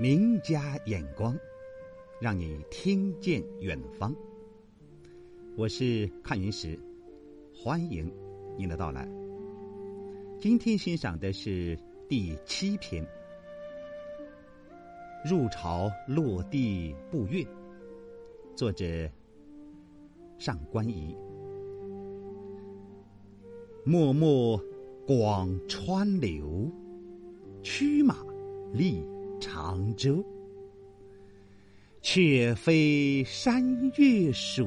名家眼光，让你听见远方。我是看云石，欢迎您的到来。今天欣赏的是第七篇《入朝落地步月》，作者上官仪。脉脉广川流，驱马立长洲。却非山月暑，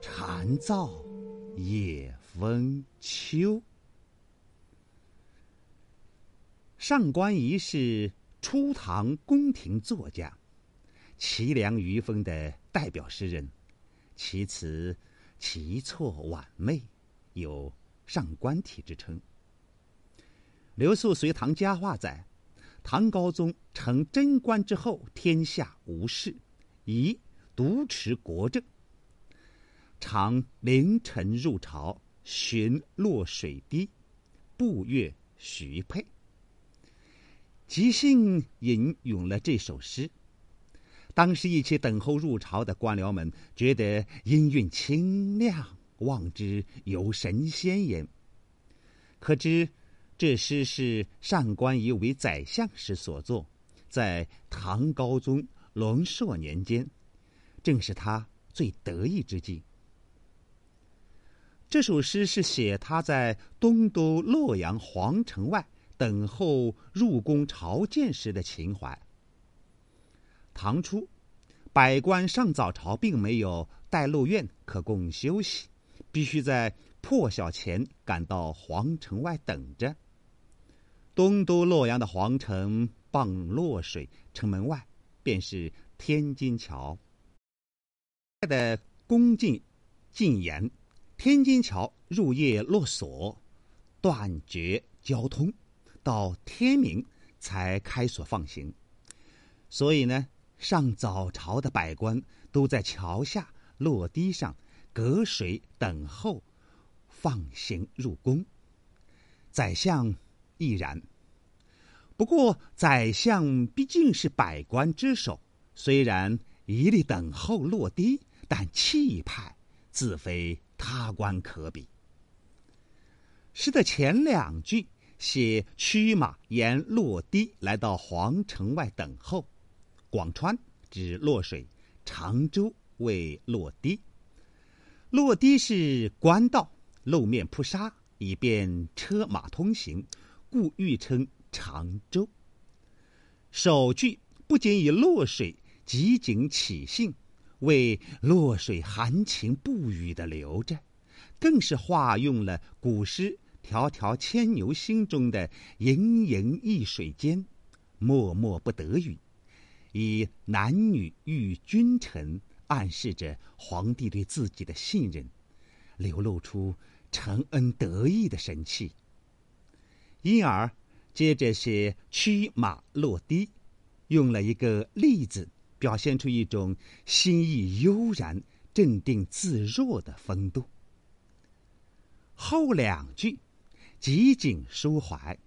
蝉噪野风秋。上官仪是初唐宫廷作家，齐梁余风的代表诗人，其词奇错婉媚。有上官体之称。刘肃《隋唐佳话》载，唐高宗成贞观之后，天下无事，宜独持国政。常凌晨入朝，寻落水滴，步月徐佩。即兴吟咏了这首诗。当时一起等候入朝的官僚们觉得音韵清亮。望之有神仙焉。可知这诗是上官仪为宰相时所作，在唐高宗龙朔年间，正是他最得意之际。这首诗是写他在东都洛阳皇城外等候入宫朝见时的情怀。唐初，百官上早朝，并没有待漏院可供休息。必须在破晓前赶到皇城外等着。东都洛阳的皇城傍洛水，城门外便是天津桥。的宫禁禁严，天津桥入夜落锁，断绝交通，到天明才开锁放行。所以呢，上早朝的百官都在桥下落堤上。隔水等候，放行入宫。宰相必然。不过，宰相毕竟是百官之首，虽然一力等候落堤，但气派自非他官可比。诗的前两句写驱马沿落堤来到皇城外等候，广川指洛水，长洲为落堤。落堤是官道，路面铺沙，以便车马通行，故欲称长洲。首句不仅以洛水即景起兴，为洛水含情不语的流着，更是化用了古诗“迢迢牵牛星”中的“盈盈一水间，脉脉不得语”，以男女遇君臣。暗示着皇帝对自己的信任，流露出承恩得意的神气。因而，接着写驱马落堤，用了一个“立”字，表现出一种心意悠然、镇定自若的风度。后两句极尽抒怀。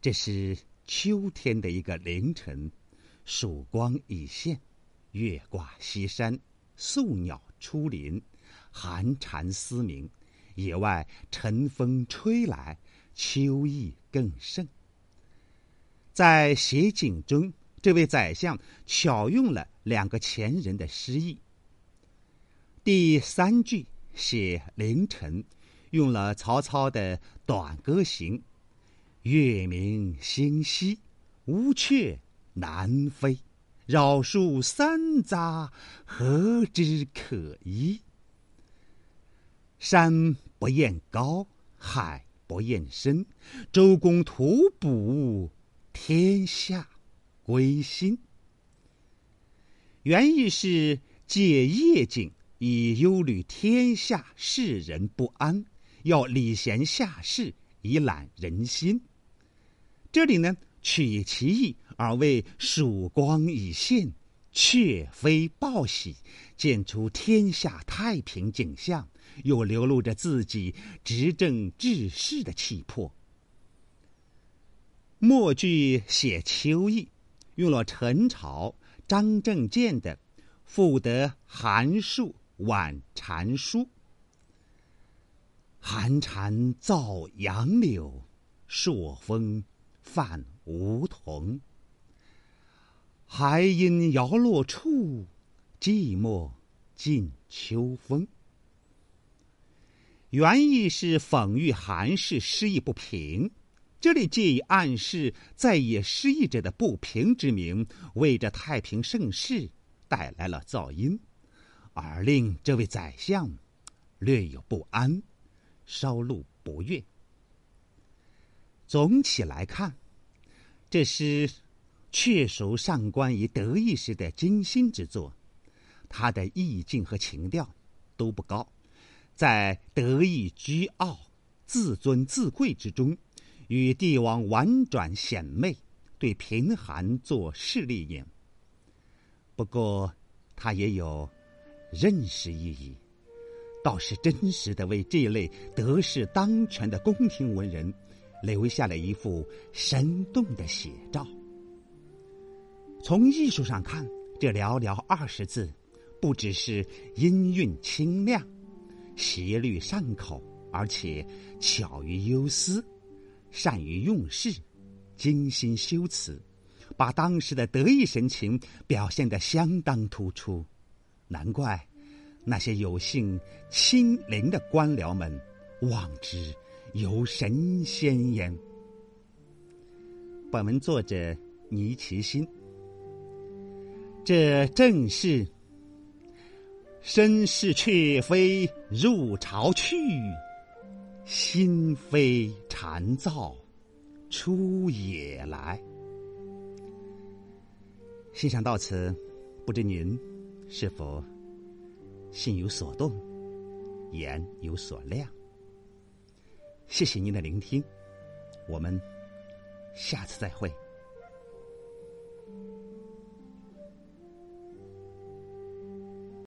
这是秋天的一个凌晨，曙光已现。月挂西山，宿鸟出林，寒蝉嘶鸣，野外晨风吹来，秋意更盛。在写景中，这位宰相巧用了两个前人的诗意。第三句写凌晨，用了曹操的《短歌行》：“月明星稀，乌鹊南飞。”绕树三匝，何枝可依？山不厌高，海不厌深。周公吐哺，天下归心。原意是借夜景以忧虑天下世人不安，要礼贤下士以揽人心。这里呢，取其意。而为曙光已现，却非报喜，见出天下太平景象，又流露着自己执政治世的气魄。末句写秋意，用了陈朝张正健的“赋得寒树晚蝉书”。寒蝉噪杨柳，朔风泛梧桐。还因摇落处，寂寞近秋风。原意是讽喻韩氏失意不平，这里借以暗示在野失意者的不平之名，为这太平盛世带来了噪音，而令这位宰相略有不安，稍露不悦。总体来看，这诗确属上官仪得意时的精心之作，他的意境和情调都不高。在得意居傲、自尊自贵之中，与帝王婉转显媚，对贫寒做势利眼。不过，他也有认识意义，倒是真实的为这类得势当权的宫廷文人留下了一幅生动的写照。从艺术上看，这寥寥二十字，不只是音韵清亮。斜律善口，而且巧于忧思，善于用事，精心修辞，把当时的得意神情表现得相当突出。难怪那些有幸亲临的官僚们望之有神仙焉。本文作者倪其新，这正是。身是雀飞入巢去，心非蝉噪出野来。欣赏到此，不知您是否心有所动，眼有所亮？谢谢您的聆听，我们下次再会。